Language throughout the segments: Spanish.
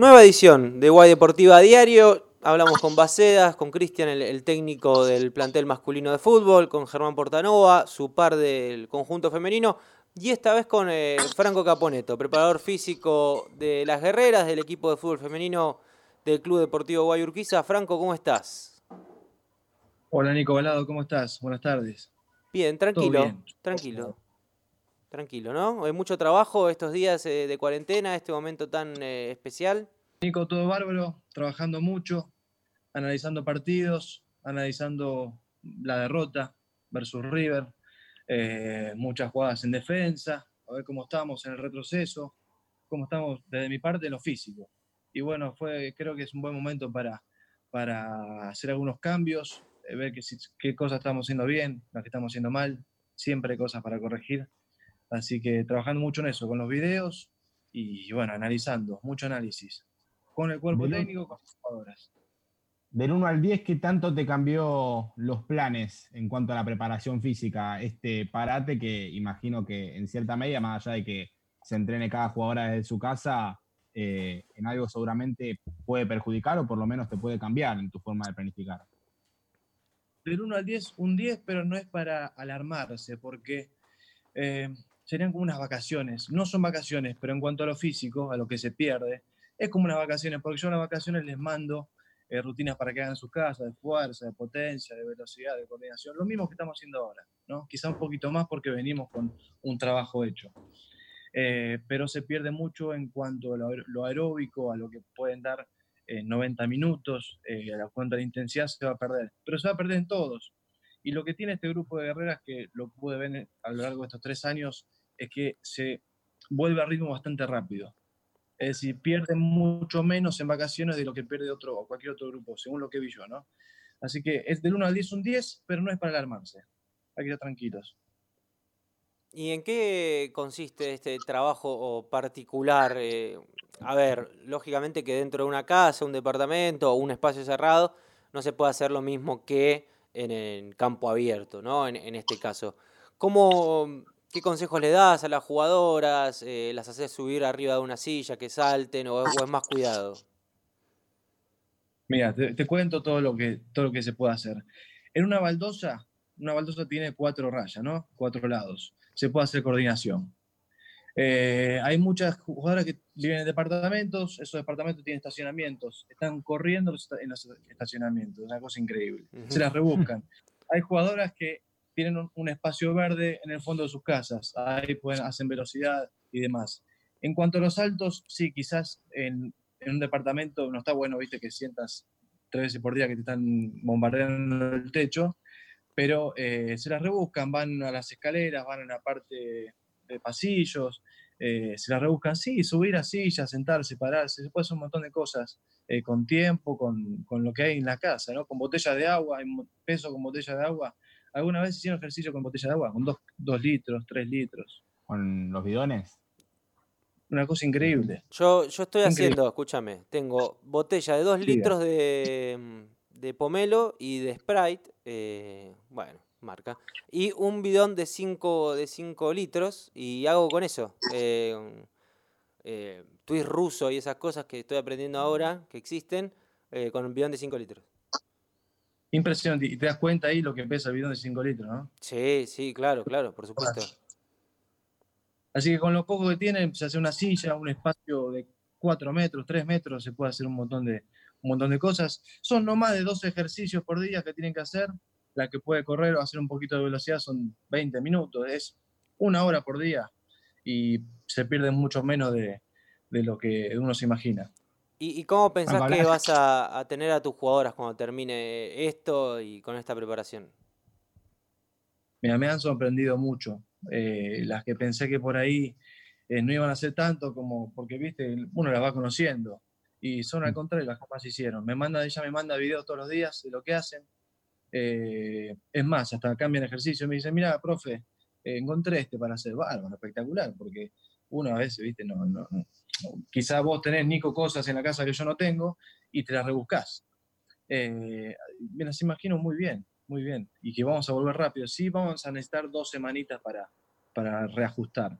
Nueva edición de Guay Deportiva Diario. Hablamos con Bacedas, con Cristian, el, técnico del plantel masculino de fútbol, con Germán Portanova, su par del conjunto femenino, y esta vez con eh, Franco Caponeto, preparador físico de las guerreras del equipo de fútbol femenino del Club Deportivo Guayurquiza. Franco, ¿cómo estás? Hola Nico Balado, ¿cómo estás? Buenas tardes. Bien, tranquilo, tranquilo. Tranquilo, ¿no? Hay mucho trabajo estos días eh, de cuarentena, este momento tan eh, especial. Nico, todo bárbaro, trabajando mucho, analizando partidos, analizando la derrota versus River, eh, muchas jugadas en defensa, a ver cómo estamos en el retroceso, cómo estamos desde mi parte en lo físico. Y bueno, fue, creo que es un buen momento para, para hacer algunos cambios, ver qué, qué cosas estamos haciendo bien, las que estamos haciendo mal, siempre hay cosas para corregir Así que trabajando mucho en eso, con los videos y bueno, analizando, mucho análisis. Con el cuerpo técnico, con las jugadoras. Del 1 al 10, ¿qué tanto te cambió los planes en cuanto a la preparación física? Este parate que imagino que en cierta medida, más allá de que se entrene cada jugadora desde su casa, eh, en algo seguramente puede perjudicar o por lo menos te puede cambiar en tu forma de planificar. Del 1 al 10, un 10, pero no es para alarmarse, porque eh, serían como unas vacaciones. No son vacaciones, pero en cuanto a lo físico, a lo que se pierde, es como unas vacaciones, porque yo en las vacaciones les mando eh, rutinas para que hagan sus casas, de fuerza, de potencia, de velocidad, de coordinación, lo mismo que estamos haciendo ahora, ¿no? Quizá un poquito más porque venimos con un trabajo hecho. Eh, pero se pierde mucho en cuanto a lo, aeróbico, a lo que pueden dar en 90 minutos, eh, a la cuenta de intensidad se va a perder, pero se va a perder en todos. Y lo que tiene este grupo de guerreras, que lo pude ver a lo largo de estos tres años, es que se vuelve a ritmo bastante rápido. Es decir, pierde mucho menos en vacaciones de lo que pierde otro o cualquier otro grupo, según lo que vi yo, ¿no? Así que es del 1 al 10 un 10, pero no es para alarmarse. Hay que estar tranquilos. ¿Y en qué consiste este trabajo particular? Eh, a ver, lógicamente que dentro de una casa, un departamento o un espacio cerrado, no se puede hacer lo mismo que en el campo abierto, ¿no? En, en este caso. ¿Cómo, ¿Qué consejos le das a las jugadoras? Eh, ¿Las haces subir arriba de una silla, que salten o, es más cuidado? Mira, te, cuento todo lo, que, todo lo que se puede hacer. En una baldosa, una baldosa tiene cuatro rayas, ¿no? Cuatro lados. Se puede hacer coordinación. Eh, hay muchas jugadoras que viven en departamentos, esos departamentos tienen estacionamientos, están corriendo en los estacionamientos, es una cosa increíble. Se las rebuscan. Hay jugadoras que tienen un, espacio verde en el fondo de sus casas, ahí pueden, hacen velocidad y demás. En cuanto a los saltos, sí, quizás en, un departamento no está bueno, viste, que sientas tres veces por día que te están bombardeando el techo, pero eh, se las rebuscan, van a las escaleras, van a la parte de pasillos, eh, se las rebuscan, sí, subir a silla, sentarse, pararse, se puede hacer un montón de cosas eh, con tiempo, con, con, lo que hay en la casa, ¿no? Con botella de agua, hay peso con botella de agua, ¿Alguna vez hicieron ejercicio con botella de agua? Con dos, litros, tres litros. ¿Con los bidones? Una cosa increíble. Yo, yo estoy haciendo, escúchame, tengo botella de dos litros de, pomelo y de Sprite, eh, bueno, marca, y un bidón de 5 de cinco litros y hago con eso. Eh, eh, twist ruso y esas cosas que estoy aprendiendo ahora, que existen, eh, con un bidón de 5 litros. Impresionante. Y te das cuenta ahí lo que pesa el bidón de 5 litros, ¿no? Sí, sí, claro, claro, por supuesto. Así que con lo poco que tienen, se hace una silla, un espacio de 4 metros, 3 metros, se puede hacer un montón de, un montón de cosas. Son no más de 12 ejercicios por día que tienen que hacer. La que puede correr o hacer un poquito de velocidad son 20 minutos. Es una hora por día y se pierde mucho menos de, de lo que uno se imagina. ¿Y, cómo pensás que vas a, tener a tus jugadoras cuando termine esto y con esta preparación? Mira, me han sorprendido mucho. Eh, las que pensé que por ahí eh, no iban a hacer tanto como, porque viste, uno las va conociendo. Y son al mm. contrario las que más hicieron. Me manda, ella me manda videos todos los días de lo que hacen. Eh, es más, hasta cambian ejercicio. Me dice, mira, profe, encontré este para hacer bárbaro, espectacular, porque uno a veces, viste, no, no, quizás vos tenés, Nico, cosas en la casa que yo no tengo y te las rebuscás. Eh, me las imagino muy bien, muy bien. Y que vamos a volver rápido. Sí, vamos a necesitar dos semanitas para, para reajustar,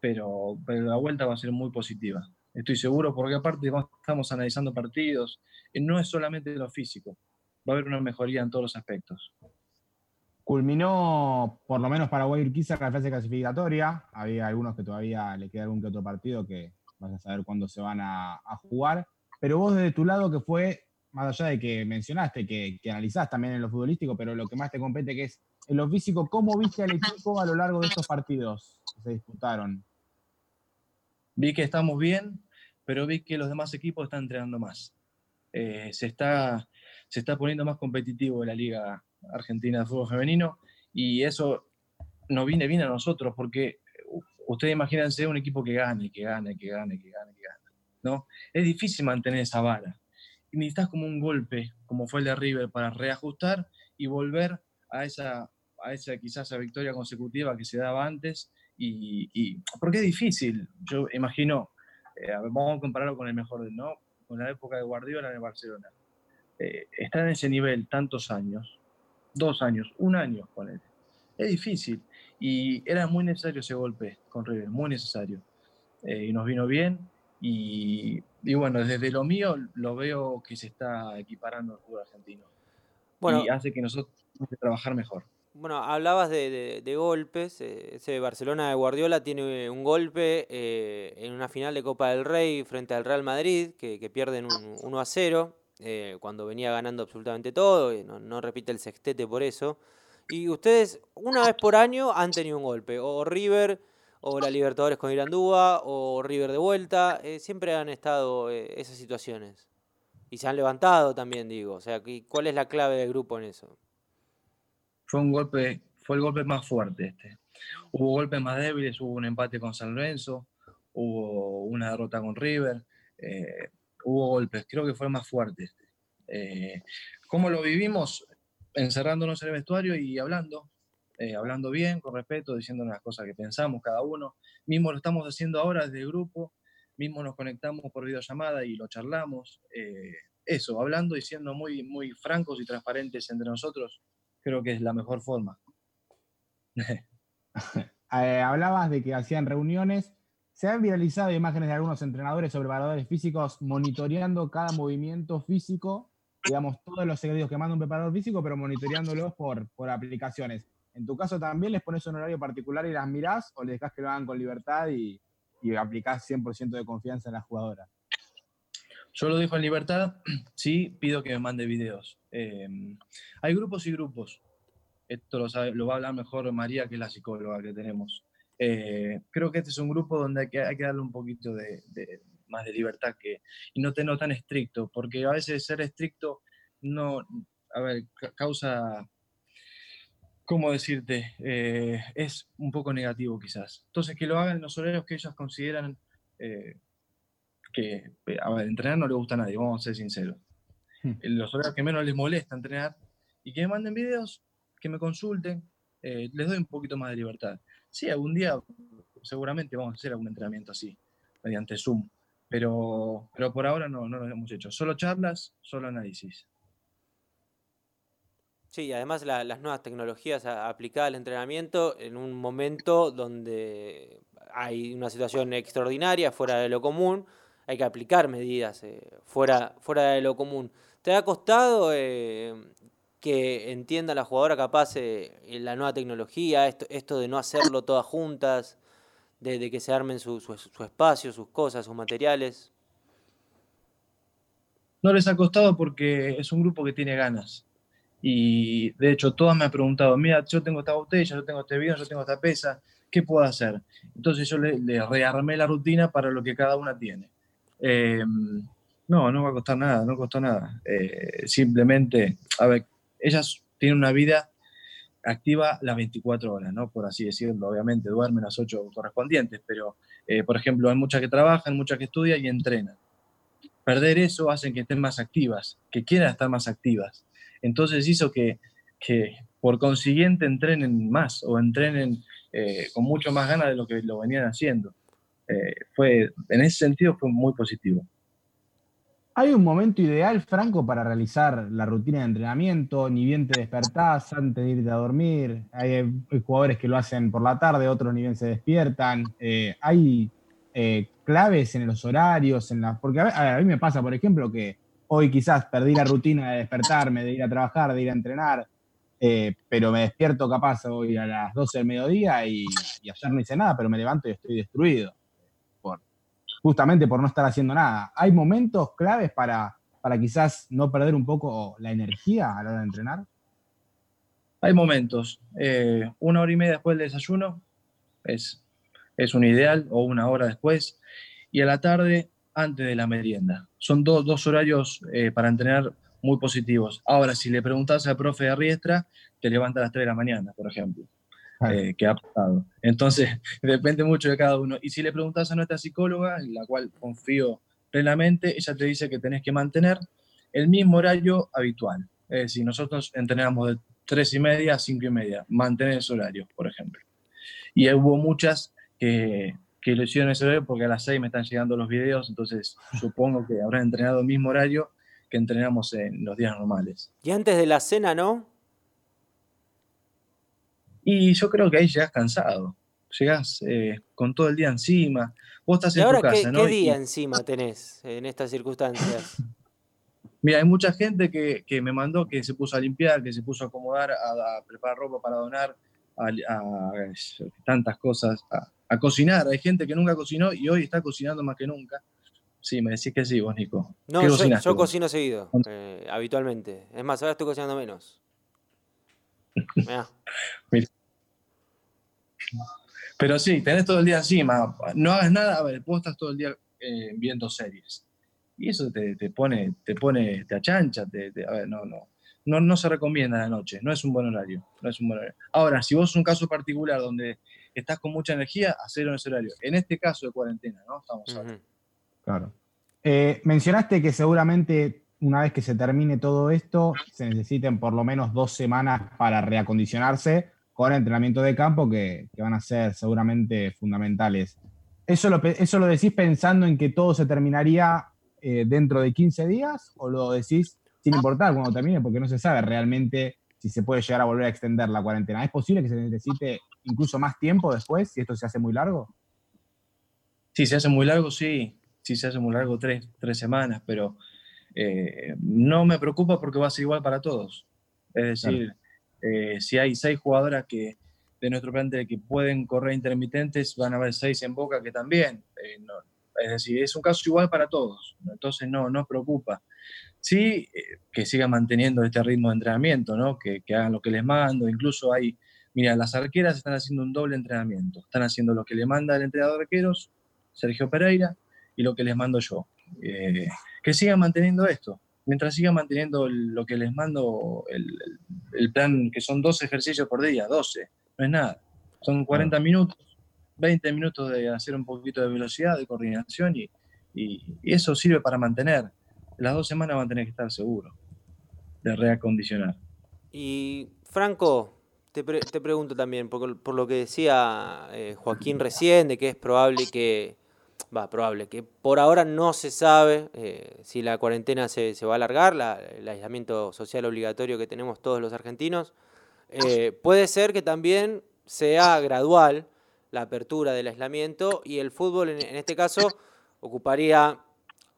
pero, pero la vuelta va a ser muy positiva. estoy seguro, porque aparte estamos analizando partidos, no es solamente lo físico, va a haber una mejoría en todos los aspectos. Culminó, por lo menos para Urquiza, la fase clasificatoria. Había algunos que todavía le queda algún que otro partido que vas a saber cuándo se van a, jugar. Pero vos desde tu lado, que fue, más allá de que mencionaste, que, que analizás también en lo futbolístico, pero lo que más te compete que es en lo físico, ¿cómo viste al equipo a lo largo de estos partidos que se disputaron? Vi que estamos bien, pero vi que los demás equipos están entrenando más. Eh, se, está, se está poniendo más competitivo la Liga Argentina de Fútbol Femenino y eso nos viene bien a nosotros porque ustedes imagínense un equipo que gane, que gane, que gane, que gane, que gane. ¿no? Es difícil mantener esa vara. Y necesitas como un golpe, como fue el de River, para reajustar y volver a esa, a esa quizás a victoria consecutiva que se daba antes. Y, porque es difícil, yo imagino, eh, vamos a compararlo con el mejor, ¿no? Con la época de Guardiola en el Barcelona. Eh, estar en ese nivel tantos años, dos años, un año, con él. Es difícil. Y era muy necesario ese golpe con River, muy necesario. Eh, y nos vino bien. Y, bueno, desde lo mío lo veo que se está equiparando el fútbol argentino. Bueno, y hace que nosotros tenemos que trabajar mejor. Bueno, hablabas de, golpes. Eh, ese Barcelona de Guardiola tiene un golpe eh, en una final de Copa del Rey frente al Real Madrid, que, que pierden un 1 a 0. Eh, cuando venía ganando absolutamente todo, y no, repite el sextete por eso. Y ustedes, una vez por año, han tenido un golpe, o River, o la Libertadores con Irandúa, o River de vuelta, eh, siempre han estado eh, esas situaciones. Y se han levantado también, digo. O sea, ¿cuál es la clave del grupo en eso? Fue un golpe, fue el golpe más fuerte este. Hubo golpes más débiles, hubo un empate con San Lorenzo, hubo una derrota con River hubo golpes, creo que fue más fuerte. Eh, ¿Cómo lo vivimos? Encerrándonos en el vestuario y hablando, eh, hablando bien, con respeto, diciendo las cosas que pensamos cada uno. Mismo lo estamos haciendo ahora desde el grupo, mismo nos conectamos por videollamada y lo charlamos. Eh, eso, hablando y siendo muy, muy francos y transparentes entre nosotros, creo que es la mejor forma. hablabas de que hacían reuniones se han viralizado imágenes de algunos entrenadores sobre preparadores físicos monitoreando cada movimiento físico, digamos, todos los secretos que manda un preparador físico, pero monitoreándolos por, por aplicaciones. En tu caso también les pones un horario particular y las mirás o les dejas que lo hagan con libertad y, y aplicás 100% de confianza en la jugadora. Yo lo dejo en libertad, sí, pido que me mande videos. Eh, hay grupos y grupos. Esto lo, lo va a hablar mejor María, que es la psicóloga que tenemos. Eh, creo que este es un grupo donde hay que, hay que darle un poquito de, más de libertad que, y no tenerlo tan estricto, porque a veces ser estricto no, a ver, causa, ¿cómo decirte? Eh, es un poco negativo quizás. Entonces, que lo hagan los horarios que ellos consideran eh, que, a ver, entrenar no le gusta a nadie, vamos a ser sinceros. Hmm. Los horarios que menos les molesta entrenar y que me manden videos, que me consulten, les doy un poquito más de libertad. Sí, algún día seguramente vamos a hacer algún entrenamiento así, mediante Zoom, pero, pero por ahora no, no lo hemos hecho. Solo charlas, solo análisis. Sí, además las nuevas tecnologías aplicadas al entrenamiento en un momento donde hay una situación extraordinaria, fuera de lo común, hay que aplicar medidas eh, fuera, fuera de lo común. ¿Te ha costado eh, que entienda la jugadora capaz eh, la nueva tecnología, esto, esto de no hacerlo todas juntas, de, que se armen su, espacio, sus cosas, sus materiales? No les ha costado porque es un grupo que tiene ganas. Y de hecho, todas me han preguntado, mira, yo tengo esta botella, yo tengo este video, yo tengo esta pesa, ¿qué puedo hacer? Entonces yo le, rearmé la rutina para lo que cada una tiene. Em, no, no va a costar nada, no costó nada. Eh, simplemente, a ver, ellas tienen una vida activa las 24 horas, ¿no? Por así decirlo, obviamente duermen las 8 correspondientes, pero, eh, por ejemplo, hay muchas que trabajan, muchas que estudian y entrenan. Perder eso hace que estén más activas, que quieran estar más activas. Entonces hizo que, que por consiguiente entrenen más o entrenen eh, con mucho más ganas de lo que lo venían haciendo. Eh, fue, en ese sentido fue muy positivo. ¿Hay un momento ideal, Franco, para realizar la rutina de entrenamiento? Ni bien te despertás antes de irte a dormir. Hay, jugadores que lo hacen por la tarde, otros ni bien se despiertan. Eh, ¿Hay eh, claves en los horarios, en la, porque a, mí me pasa, por ejemplo, que hoy quizás perdí la rutina de despertarme, de ir a trabajar, de ir a entrenar, eh, pero me despierto capaz hoy a las 12 del mediodía y, y, ayer no hice nada, pero me levanto y estoy destruido, justamente por no estar haciendo nada. ¿Hay momentos claves para, para quizás no perder un poco la energía a la hora de entrenar? Hay momentos. Eh, una hora y media después del desayuno es, es un ideal, o una hora después, y a la tarde antes de la merienda. Son dos horarios eh, para entrenar muy positivos. Ahora, si le preguntas al profe de Riestra, te levanta a las 3 de la mañana, por ejemplo, eh, que ha pasado. Entonces, depende mucho de cada uno. Y si le preguntas a nuestra psicóloga, en la cual confío plenamente, ella te dice que tenés que mantener el mismo horario habitual. Es decir, nosotros entrenamos de 3 y media a 5 y media, mantener ese horario, por ejemplo. Y hubo muchas que, que lo hicieron ese horario porque a las 6 me están llegando los videos, entonces supongo que habrán entrenado el mismo horario que entrenamos en los días normales. Y antes de la cena, ¿no? Y yo creo que ahí llegas cansado, llegas eh, con todo el día encima. Vos estás ¿Y en ahora tu casa, ¿no? qué día encima tenés en estas circunstancias? Mira, hay mucha gente que, que, me mandó que se puso a limpiar, que se puso a acomodar, a, a preparar ropa para donar, a, a tantas cosas, a, cocinar. Hay gente que nunca cocinó y hoy está cocinando más que nunca. Sí, me decís que sí, vos, Nico. No, ¿Qué yo, yo cocino seguido, eh, habitualmente. Es más, ahora estoy cocinando menos. Mirá. Pero sí, tenés todo el día encima. No hagas nada, a ver, vos estás todo el día eh, viendo series. Y eso te, te, pone, te pone, te achancha, te, te- a ver, no, no. No, no se recomienda la noche, no es un buen horario, no es un buen horario. Ahora, si vos es un caso particular donde estás con mucha energía, hacerlo en ese horario. En este caso de cuarentena, ¿no? Estamos hablando. Ujú. Claro. Eh, mencionaste que seguramente una vez que se termine todo esto, se necesiten por lo menos dos semanas para reacondicionarse con entrenamiento de campo que, que van a ser seguramente fundamentales. ¿Eso lo, ¿Eso lo decís pensando en que todo se terminaría eh, dentro de 15 días o lo decís sin importar cuando termine? Porque no se sabe realmente si se puede llegar a volver a extender la cuarentena. ¿Es posible que se necesite incluso más tiempo después si esto se hace muy largo? Si se hace muy largo, sí. Si se hace muy largo, tres, tres semanas, pero eh, no me preocupa porque va a ser igual para todos. Es decir, eh, si hay seis jugadoras que de nuestro plantel que pueden correr intermitentes, van a haber seis en Boca que también. Eh, es decir, es un caso igual para todos. Entonces no, no preocupa. Sí, eh, que sigan manteniendo este ritmo de entrenamiento, ¿no? Que, que hagan lo que les mando. Incluso hay, mira, las arqueras están haciendo un doble entrenamiento. Están haciendo lo que le manda el entrenador de arqueros, Sergio Pereira, y lo que les mando yo. Eh, que sigan manteniendo esto. Mientras sigan manteniendo el- lo que les mando, el, el- plan, que son 12 ejercicios por día, 12, no es nada. Son 40 minutos, 20 minutos de hacer un poquito de velocidad, de coordinación, y, y- y eso sirve para mantener. Las dos semanas van a tener que estar seguros de reacondicionar. Y Franco, te, pre- te pregunto también, por, por lo que decía eh, Joaquín recién, de que es probable que, va, probable, que por ahora no se sabe eh, si la cuarentena se, se va a alargar, la- el aislamiento social obligatorio que tenemos todos los argentinos. Eh, puede ser que también sea gradual la apertura del aislamiento y el fútbol en, este caso ocuparía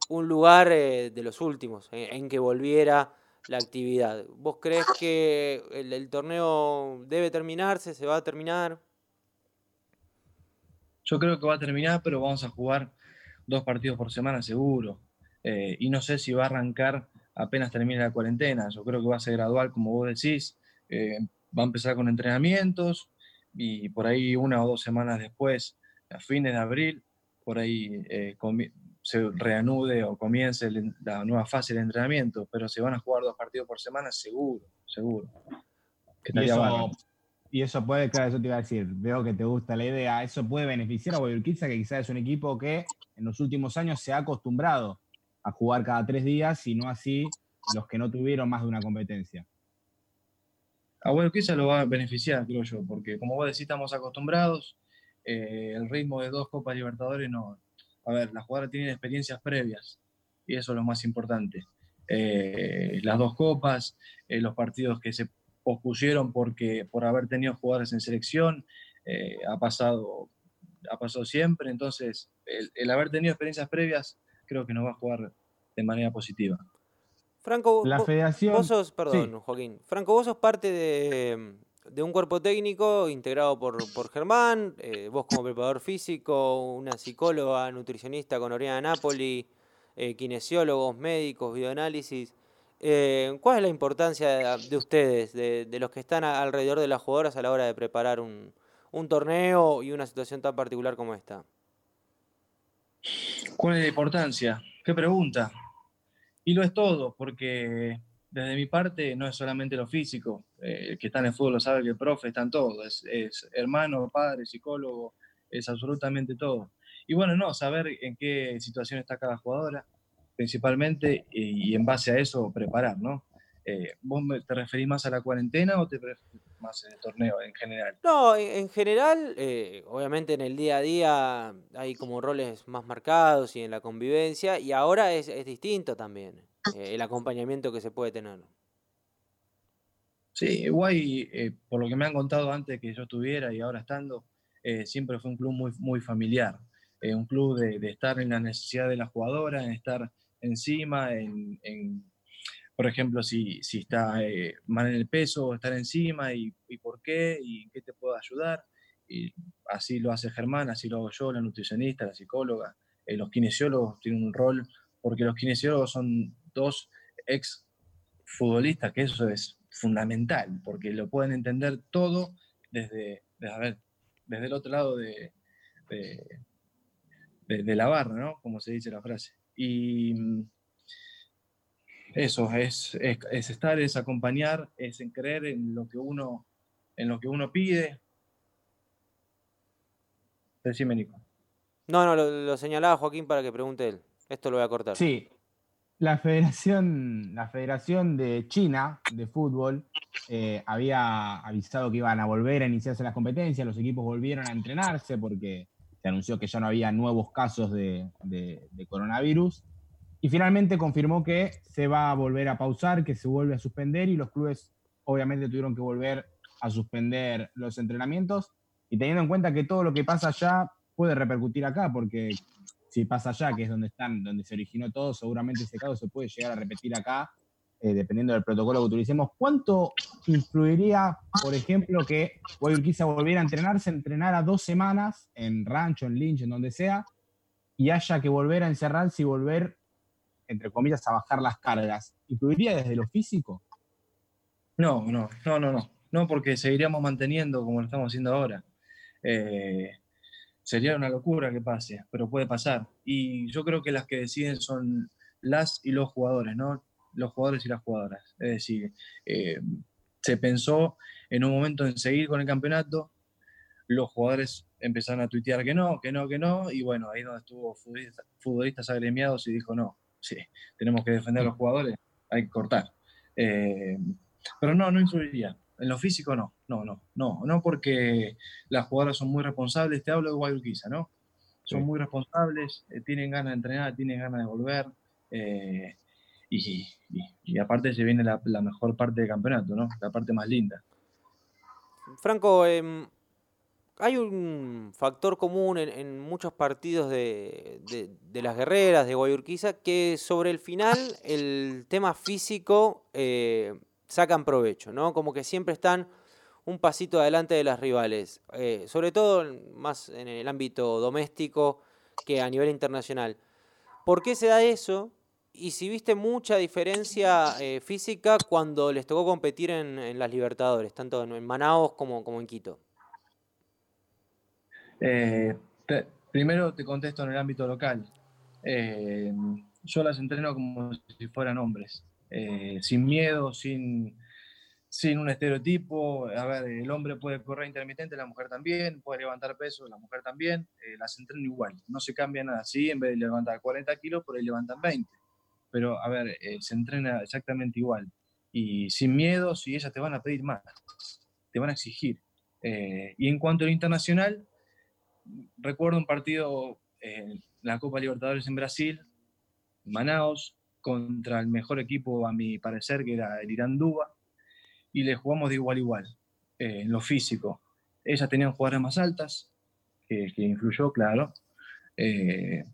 un lugar eh, de los últimos en, que volviera la actividad. ¿Vos crees que el torneo debe terminarse? ¿Se va a terminar? Yo creo que va a terminar, pero vamos a jugar dos partidos por semana seguro. Eh, y no sé si va a arrancar apenas termine la cuarentena. Yo creo que va a ser gradual, como vos decís. Eh, va a empezar con entrenamientos y por ahí una o dos semanas después, a fines de abril, por ahí eh, se reanude o comience la nueva fase del entrenamiento. Pero se van a jugar dos partidos por semana seguro, seguro. Que Y eso. Y eso puede, claro, eso te iba a decir, veo que te gusta la idea, eso puede beneficiar a Guayurquiza, que quizás es un equipo que en los últimos años se ha acostumbrado a jugar cada tres días y no así los que no tuvieron más de una competencia. A quizá lo va a beneficiar, creo yo, porque como vos decís, estamos acostumbrados, eh, el ritmo de dos Copas Libertadores no. A ver, las jugadoras tienen experiencias previas y eso es lo más importante. Eh, las dos Copas, eh, los partidos que se pospusieron porque, por haber tenido jugadores en selección, eh, ha pasado ha pasado siempre, entonces el, haber tenido experiencias previas creo que nos va a jugar de manera positiva. Franco, la federación... vos sos, perdón, Joaquín, Franco, vos sos parte de, un cuerpo técnico integrado por, por Germán, eh, vos como preparador físico, una psicóloga, nutricionista con Oriana Napoli, eh, kinesiólogos, médicos, bioanálisis. Eh, ¿Cuál es la importancia de, ustedes, de, los que están alrededor de las jugadoras a la hora de preparar un, torneo y una situación tan particular como esta? ¿Cuál es la importancia? ¿Qué pregunta? Y lo es todo, porque desde mi parte no es solamente lo físico. Eh, el que está en el fútbol lo sabe que el profe está en todo. Es, es hermano, padre, psicólogo, es absolutamente todo. Y bueno, no, saber en qué situación está cada jugadora, principalmente, y, en base a eso preparar, ¿no? Eh, ¿Vos te referís más a la cuarentena o te referís más al torneo en general? No, en general, eh, obviamente en el día a día hay como roles más marcados y en la convivencia, y ahora es, distinto también eh, el acompañamiento que se puede tener. Sí, guay, por lo que me han contado antes que yo estuviera y ahora estando, siempre fue un club muy, muy familiar, un club de, de, estar en la necesidad de la jugadora, en estar encima, en, por ejemplo, si, si está eh, mal en el peso, estar encima y, por qué y en qué te puedo ayudar. Y así lo hace Germán, así lo hago yo, la nutricionista, la psicóloga. Eh, los kinesiólogos tienen un rol, porque los kinesiólogos son dos ex futbolistas, que eso es fundamental, porque lo pueden entender todo desde, desde, el otro lado de, de, de la barra, ¿no? Como se dice la frase. Y mm, eso, es, es, estar, es acompañar, es en creer en lo que uno, en lo que uno pide. Decime, Nico. No, no, lo, señalaba Joaquín para que pregunte él. Esto lo voy a cortar. Sí. La Federación, la Federación de China de fútbol eh, había avisado que iban a volver a iniciarse las competencias, los equipos volvieron a entrenarse porque anunció que ya no había nuevos casos de, coronavirus. Y finalmente confirmó que se va a volver a pausar, que se vuelve a suspender y los clubes obviamente tuvieron que volver a suspender los entrenamientos. Y teniendo en cuenta que todo lo que pasa allá puede repercutir acá, porque si pasa allá, que es donde están, donde se originó todo, seguramente ese caso se puede llegar a repetir acá eh, dependiendo del protocolo que utilicemos, ¿cuánto influiría, por ejemplo, que Guayurquiza volviera a entrenarse, entrenara dos semanas en rancho, en Lynch, en donde sea, y haya que volver a encerrarse y volver, entre comillas, a bajar las cargas? ¿Influiría desde lo físico? No, no, no, no, no. No, porque seguiríamos manteniendo como lo estamos haciendo ahora. Eh, sería una locura que pase, pero puede pasar. Y yo creo que las que deciden son las y los jugadores, ¿no? Los jugadores y las jugadoras. Es decir, eh, se pensó en un momento en seguir con el campeonato, los jugadores empezaron a tuitear que no, que no, que no, y bueno, ahí donde estuvo futbolistas, agremiados y dijo no, sí, tenemos que defender a los jugadores, hay que cortar. Eh, pero no, no influiría. En lo físico no, no, no, no, no porque las jugadoras son muy responsables, te hablo de Guayurquiza, ¿no? Son muy responsables, eh, tienen ganas de entrenar, tienen ganas de volver y, aparte se viene la, mejor parte del campeonato, ¿no? La parte más linda. Franco, em, hay un factor común en, muchos partidos de, las guerreras de Guayurquiza que sobre el final el tema físico eh, sacan provecho, ¿no? Como que siempre están un pasito adelante de las rivales, eh, sobre todo más en el ámbito doméstico que a nivel internacional. ¿Por qué se da eso? Y si viste mucha diferencia eh, física cuando les tocó competir en, las Libertadores, tanto en, Manaos como, como en Quito. Eh, primero te contesto en el ámbito local. Eh, yo las entreno como si fueran hombres, sin miedo, sin, sin un estereotipo. A ver, el hombre puede correr intermitente, la mujer también, puede levantar peso, la mujer también. las entreno igual, no se cambia nada. Sí, en vez de levantar 40 kilos, por ahí levantan 20 pero a ver, eh, se entrena exactamente igual. Y sin miedo, si ellas te van a pedir más, te van a exigir. Eh, y en cuanto al internacional, recuerdo un partido en la Copa Libertadores en Brasil, Manaus, contra el mejor equipo, a mi parecer, que era el Irán Duba, y le jugamos de igual a igual, eh, en lo físico. Ellas tenían jugadoras más altas, que, influyó, claro. Eh,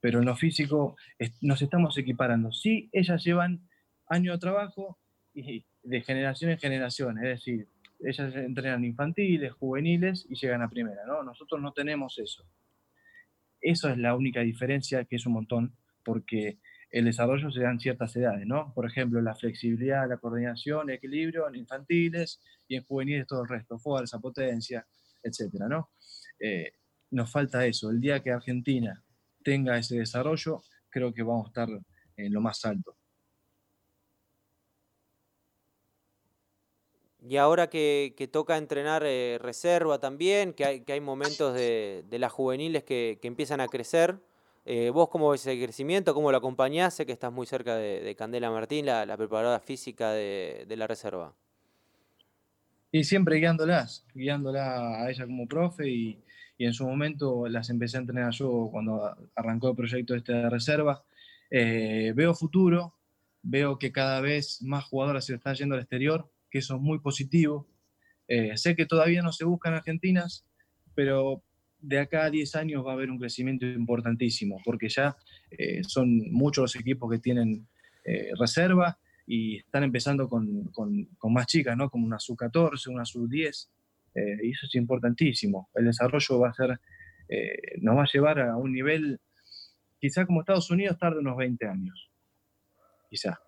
pero en lo físico nos estamos equiparando. Sí, ellas llevan años de trabajo y de generación en generación, es decir, ellas entrenan infantiles, juveniles y llegan a primera, ¿no? Nosotros no tenemos eso. Eso es la única diferencia, que es un montón, porque el desarrollo se da en ciertas edades, ¿no? Por ejemplo, la flexibilidad, la coordinación, el equilibrio en infantiles y en juveniles todo el resto, fuerza, potencia, etcétera, ¿no? Eh, nos falta eso. El día que Argentina tenga ese desarrollo, creo que vamos a estar en lo más alto. Y ahora que, toca entrenar eh, reserva también, que hay, que hay momentos de, las juveniles que, empiezan a crecer, eh, ¿vos cómo ves el crecimiento? ¿Cómo lo acompañás? Sé que estás muy cerca de, Candela Martín, la, la, preparadora física de, la reserva. Y siempre guiándolas, guiándola a ella como profe y, en su momento las empecé a entrenar yo cuando arrancó el proyecto este de reserva. Eh, veo futuro, veo que cada vez más jugadoras se están yendo al exterior, que eso es muy positivo. Eh, sé que todavía no se buscan argentinas, pero de acá a 10 años va a haber un crecimiento importantísimo, porque ya eh, son muchos los equipos que tienen reserva y están empezando con, con, con, más chicas, ¿no? Como una sub-14, una sub-10, y eso es importantísimo. El desarrollo va a ser, nos va a llevar a un nivel, quizá como Estados Unidos, tarde unos 20 años, quizá.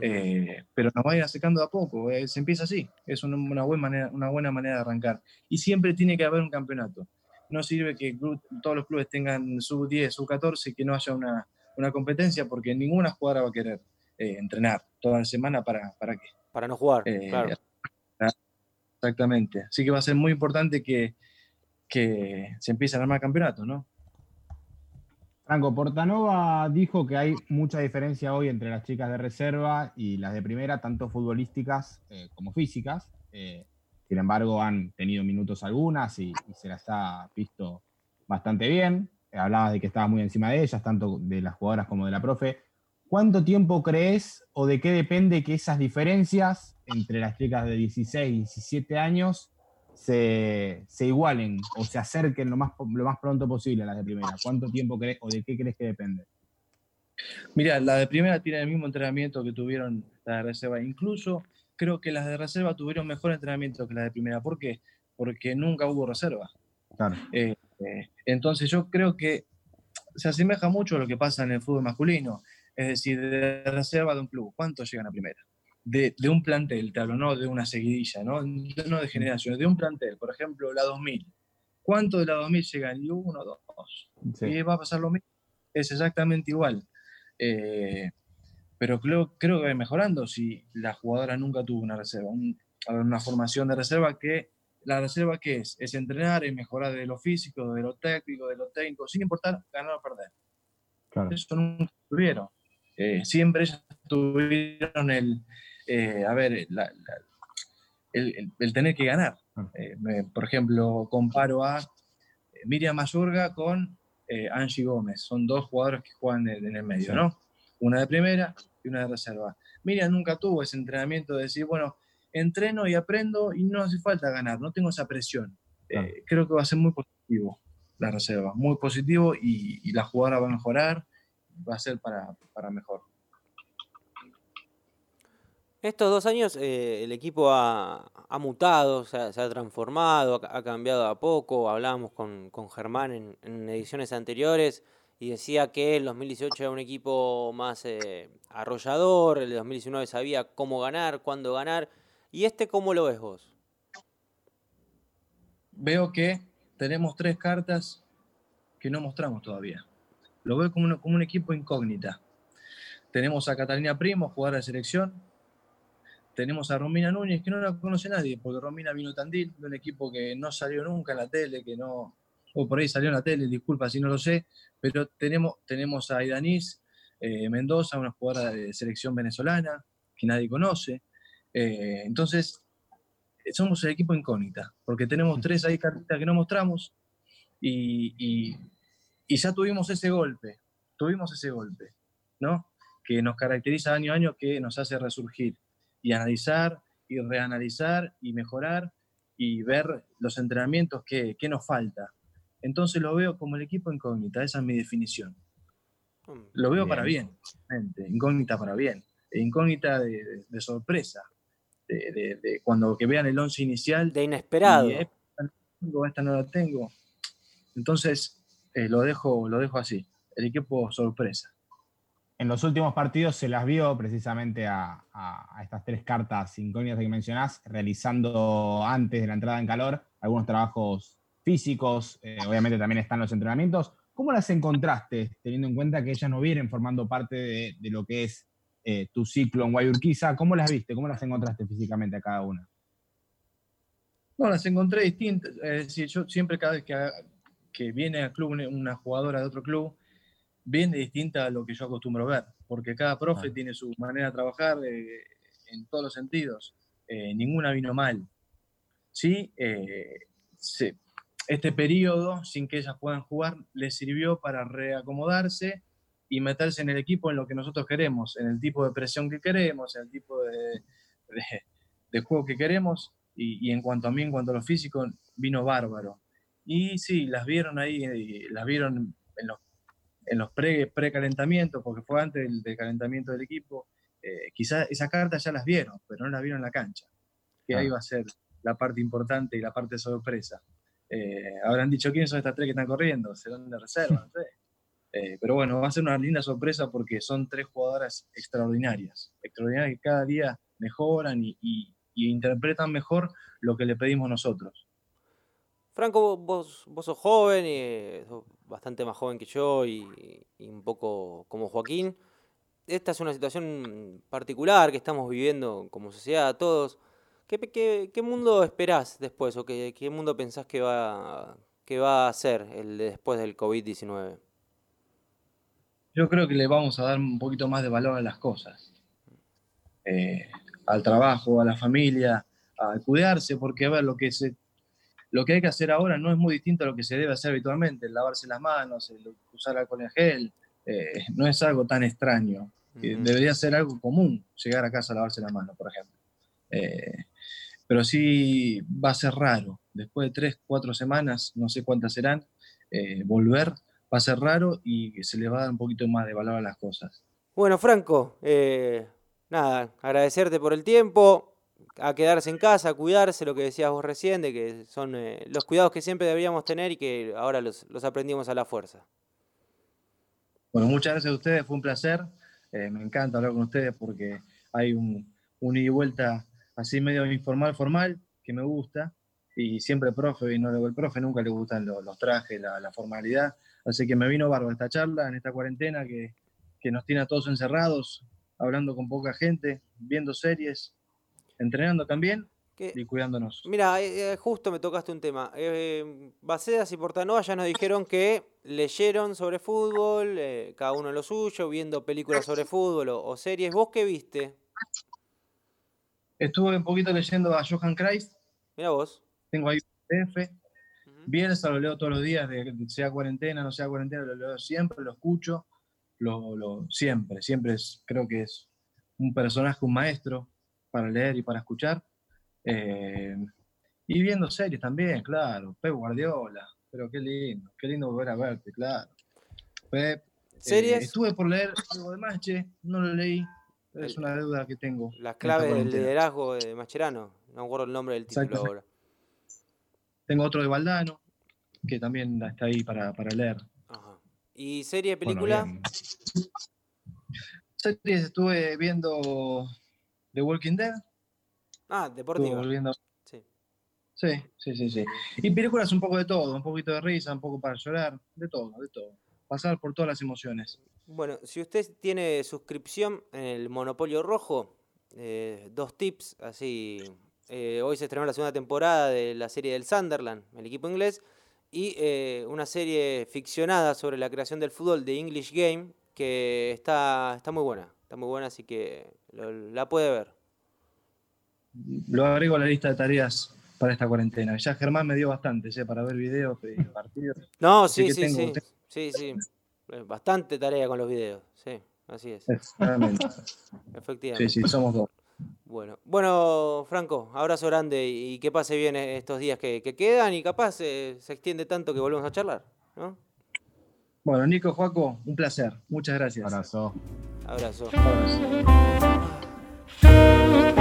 Eh, pero nos va a ir acercando a poco, eh, se empieza así, es una, buena manera, una buena manera de arrancar. Y siempre tiene que haber un campeonato. No sirve que todos los clubes tengan sub 10, sub 14 y que no haya una, una competencia porque ninguna jugadora va a querer eh, entrenar toda la semana para, para qué. Para no jugar, claro. Exactamente. Así que va a ser muy importante que, que se empiece a armar campeonatos, ¿no? Franco, Portanova dijo que hay mucha diferencia hoy entre las chicas de reserva y las de primera, tanto futbolísticas eh, como físicas. Eh, sin embargo, han tenido minutos algunas y, se las ha visto bastante bien. Eh, hablabas de que estabas muy encima de ellas, tanto de las jugadoras como de la profe. ¿Cuánto tiempo crees o de qué depende que esas diferencias entre las chicas de 16 y 17 años se, igualen o se acerquen lo más, lo más pronto posible a las de primera? ¿Cuánto tiempo crees o de qué crees que depende? Mira, la de primera tiene el mismo entrenamiento que tuvieron las de reserva. Incluso creo que las de reserva tuvieron mejor entrenamiento que las de primera. ¿Por qué? Porque nunca hubo reserva. Eh, eh, entonces yo creo que se asemeja mucho a lo que pasa en el fútbol masculino. Es decir, de reserva de un club, ¿cuántos llegan a primera? de, un plantel, te hablo, no de una seguidilla, ¿no? no de generaciones, de un plantel, por ejemplo, la 2000. ¿Cuánto de la 2000 llegan? Y uno, dos. Y va a pasar lo mismo. Es exactamente igual. Eh, pero creo, creo que va mejorando si la jugadora nunca tuvo una reserva, una formación de reserva que la reserva que es, es entrenar, es mejorar de lo físico, de lo técnico, de lo técnico, sin importar ganar o perder. Eso nunca tuvieron. Eh, siempre ellas tuvieron el, eh, a ver, el, tener que ganar. Ah. Eh, por ejemplo, comparo a Miriam Mazurga con Angie Gómez. Son dos jugadores que juegan en, el medio, ¿no? Una de primera y una de reserva. Miriam nunca tuvo ese entrenamiento de decir, bueno, entreno y aprendo y no hace falta ganar, no tengo esa presión. creo que va a ser muy positivo la reserva, muy positivo y, la jugadora va a mejorar, va a ser para, para mejor. Estos dos años eh, el equipo ha, mutado, se ha, transformado, ha, cambiado a poco. Hablábamos con, Germán en, ediciones anteriores y decía que el 2018 era un equipo más eh, arrollador, el 2019 sabía cómo ganar, cuándo ganar. ¿Y este cómo lo ves vos? Veo que tenemos tres cartas que no mostramos todavía. Lo veo como como un equipo incógnita. Tenemos a Catalina Primo, jugadora de selección, tenemos a Romina Núñez, que no la conoce nadie, porque Romina vino Tandil, de un equipo que no salió nunca en la tele, que no, o por ahí salió en la tele, disculpa si no lo sé, pero tenemos, tenemos a Idanis eh, Mendoza, una jugadora de selección venezolana, que nadie conoce. Eh, entonces, somos el equipo incógnita, porque tenemos tres ahí cartitas que no mostramos y, y ya tuvimos ese golpe, tuvimos ese golpe, ¿no? Que nos caracteriza año a año, que nos hace resurgir y analizar y reanalizar y mejorar y ver los entrenamientos que, nos falta. Entonces lo veo como el equipo incógnita, esa es mi definición. Lo veo para bien, incógnita para bien, e incógnita de, sorpresa, de, cuando que vean el once inicial. De inesperado. esta, no la tengo. Entonces eh, lo, dejo, lo dejo así, el equipo sorpresa. En los últimos partidos se las vio precisamente a, estas tres cartas incógnitas que mencionás, realizando antes de la entrada en calor algunos trabajos físicos, eh, obviamente también están los entrenamientos. ¿Cómo las encontraste, teniendo en cuenta que ellas no vienen formando parte de, lo que es eh, tu ciclo en Guayurquiza? ¿Cómo las viste? ¿Cómo las encontraste físicamente a cada una? No, las encontré distintas. Es decir, yo siempre cada vez que, que viene al club una jugadora de otro club, viene distinta a lo que yo acostumbro ver, porque cada profe tiene su manera de trabajar eh, en todos los sentidos. ninguna vino mal. Sí, se, este periodo, sin que ellas puedan jugar, les sirvió para reacomodarse y meterse en el equipo en lo que nosotros queremos, en el tipo de presión que queremos, en el tipo de, de, juego que queremos. Y, en cuanto a mí, en cuanto a lo físico, vino bárbaro. Y sí, las vieron ahí, las vieron en los, en los pre, calentamientos porque fue antes del, calentamiento del equipo. Eh, quizás esa carta ya las vieron, pero no las vieron en la cancha, que ahí va a ser la parte importante y la parte sorpresa. Eh, habrán dicho quiénes son estas tres que están corriendo, serán de reserva, no sé. Eh, pero bueno, va a ser una linda sorpresa porque son tres jugadoras extraordinarias, extraordinarias que cada día mejoran y, interpretan mejor lo que le pedimos nosotros. Franco, vos, vos sos joven, y sos bastante más joven que yo y, un poco como Joaquín. Esta es una situación particular que estamos viviendo como sociedad todos. ¿Qué, mundo esperás después o qué, qué, mundo pensás que va, que va a ser el de después del COVID-19? Yo creo que le vamos a dar un poquito más de valor a las cosas. Eh, al trabajo, a la familia, a cuidarse, porque a ver, lo que, se, lo que hay que hacer ahora no es muy distinto a lo que se debe hacer habitualmente, el lavarse las manos, el usar alcohol en gel, eh, no es algo tan extraño. Debería ser algo común llegar a casa a lavarse las manos, por ejemplo. Eh, pero sí va a ser raro. Después de tres, cuatro semanas, no sé cuántas serán, eh, volver va a ser raro y se le va a dar un poquito más de valor a las cosas. Bueno, Franco, eh, nada, agradecerte por el tiempo, a quedarse en casa, a cuidarse, lo que decías vos recién, de que son eh, los cuidados que siempre deberíamos tener y que ahora los, aprendimos a la fuerza. Bueno, muchas gracias a ustedes, fue un placer. me encanta hablar con ustedes porque hay un, un ida y vuelta así medio informal, formal, que me gusta, y siempre profe, y no le el profe, nunca le gustan los, trajes, la, formalidad, así que me vino barro esta charla, en esta cuarentena que, nos tiene a todos encerrados, hablando con poca gente, viendo series, entrenando también, y cuidándonos. Mira, eh, eh, justo me tocaste un tema. Eh, Bacedas y Portanova ya nos dijeron que leyeron sobre fútbol, cada uno lo suyo, viendo películas sobre fútbol o, o, series. ¿Vos qué viste? Estuve un poquito leyendo a Johan Christ. Mira vos. Tengo ahí un PDF. Bielsa lo leo todos los días, de, sea cuarentena, no sea cuarentena, lo leo siempre, lo escucho, lo, siempre, siempre es, creo que es un personaje, un maestro para leer y para escuchar. Eh, y viendo series también, claro, Pep Guardiola, pero qué lindo, qué lindo volver a verte, claro. Pep, ¿Series? Eh, estuve por leer algo de Manche, no lo leí, es una deuda que tengo. Las claves del liderazgo de Mascherano. No me acuerdo el nombre del título ahora. Tengo otro de Valdano, que también está ahí para, leer. Ajá. ¿Y serie, película? Series estuve viendo The Walking Dead. Ah, deportivo. Sí. sí. Sí, sí, sí, Y películas un poco de todo, un poquito de risa, un poco para llorar, de todo, de todo. Pasar por todas las emociones. Bueno, si usted tiene suscripción en el Monopolio Rojo, eh, dos tips, así. Eh, hoy se estrenó la segunda temporada de la serie del Sunderland, el equipo inglés, y eh, una serie ficcionada sobre la creación del fútbol de English Game, que está, está muy buena, está muy buena, así que lo, la puede ver. Lo agrego a la lista de tareas para esta cuarentena. Ya Germán me dio bastante, para ver videos y partidos. No, sí, sí, sí, sí, sí. Bastante tarea con los videos, sí, así es. Exactamente. Efectivamente. Sí, sí, somos dos. Bueno, bueno, Franco, abrazo grande y que pase bien eh, estos días que, quedan y capaz eh, se extiende tanto que volvemos a charlar, ¿no? Bueno, Nico, Joaco, un placer. Muchas gracias. Abrazo. Abrazo. Abrazo.